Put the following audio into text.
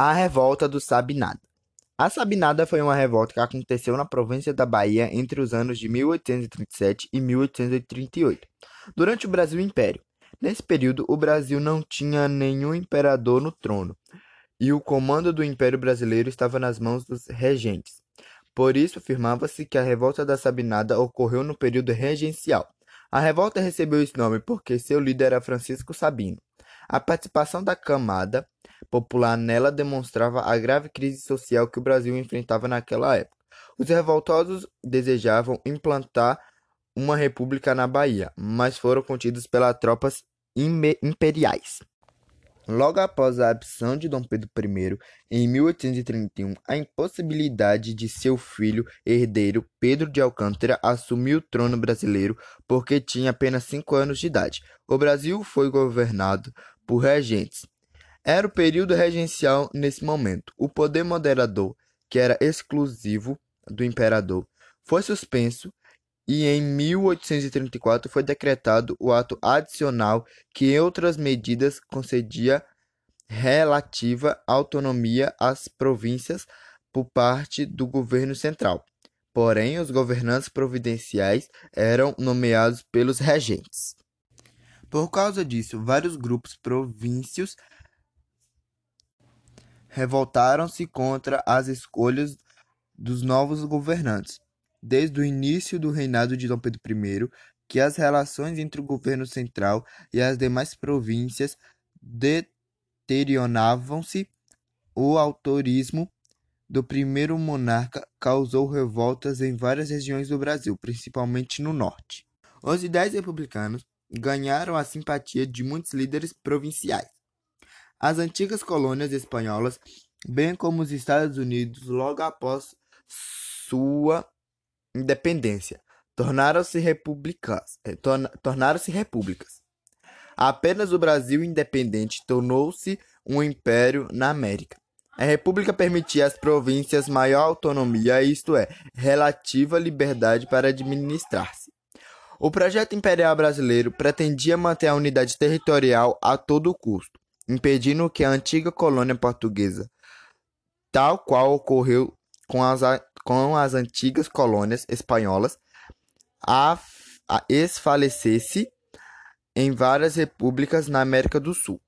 A revolta do Sabinada. A Sabinada foi uma revolta que aconteceu na província da Bahia entre os anos de 1837 e 1838, durante o Brasil Império. Nesse período, o Brasil não tinha nenhum imperador no trono, e o comando do Império Brasileiro estava nas mãos dos regentes. Por isso, afirmava-se que a revolta da Sabinada ocorreu no período regencial. A revolta recebeu esse nome porque seu líder era Francisco Sabino. A participação da camada popular nela demonstrava a grave crise social que o Brasil enfrentava naquela época. Os revoltosos desejavam implantar uma república na Bahia, mas foram contidos pelas tropas imperiais. Logo após a abdição de Dom Pedro I, em 1831, a impossibilidade de seu filho herdeiro Pedro de Alcântara assumir o trono brasileiro porque tinha apenas cinco anos de idade. O Brasil foi governado por regentes. Era o período regencial nesse momento. O poder moderador, que era exclusivo do imperador, foi suspenso e em 1834 foi decretado o ato adicional que em outras medidas concedia relativa autonomia às províncias por parte do governo central. Porém, os governantes providenciais eram nomeados pelos regentes. Por causa disso, vários grupos províncios revoltaram-se contra as escolhas dos novos governantes desde o início do reinado de Dom Pedro I que as relações entre o governo central e as demais províncias deterioravam-se. O autorismo do primeiro monarca causou revoltas em várias regiões do Brasil, principalmente no norte. Os ideais republicanos ganharam a simpatia de muitos líderes provinciais. As antigas colônias espanholas, bem como os Estados Unidos, logo após sua independência, tornaram-se repúblicas, eh, tornaram-se repúblicas. Apenas o Brasil independente tornou-se um império na América. A república permitia às províncias maior autonomia, isto é, relativa liberdade para administrar-se. O projeto imperial brasileiro pretendia manter a unidade territorial a todo custo, impedindo que a antiga colônia portuguesa, tal qual ocorreu com as com as antigas colônias espanholas a, a esfalecesse em várias repúblicas na América do Sul.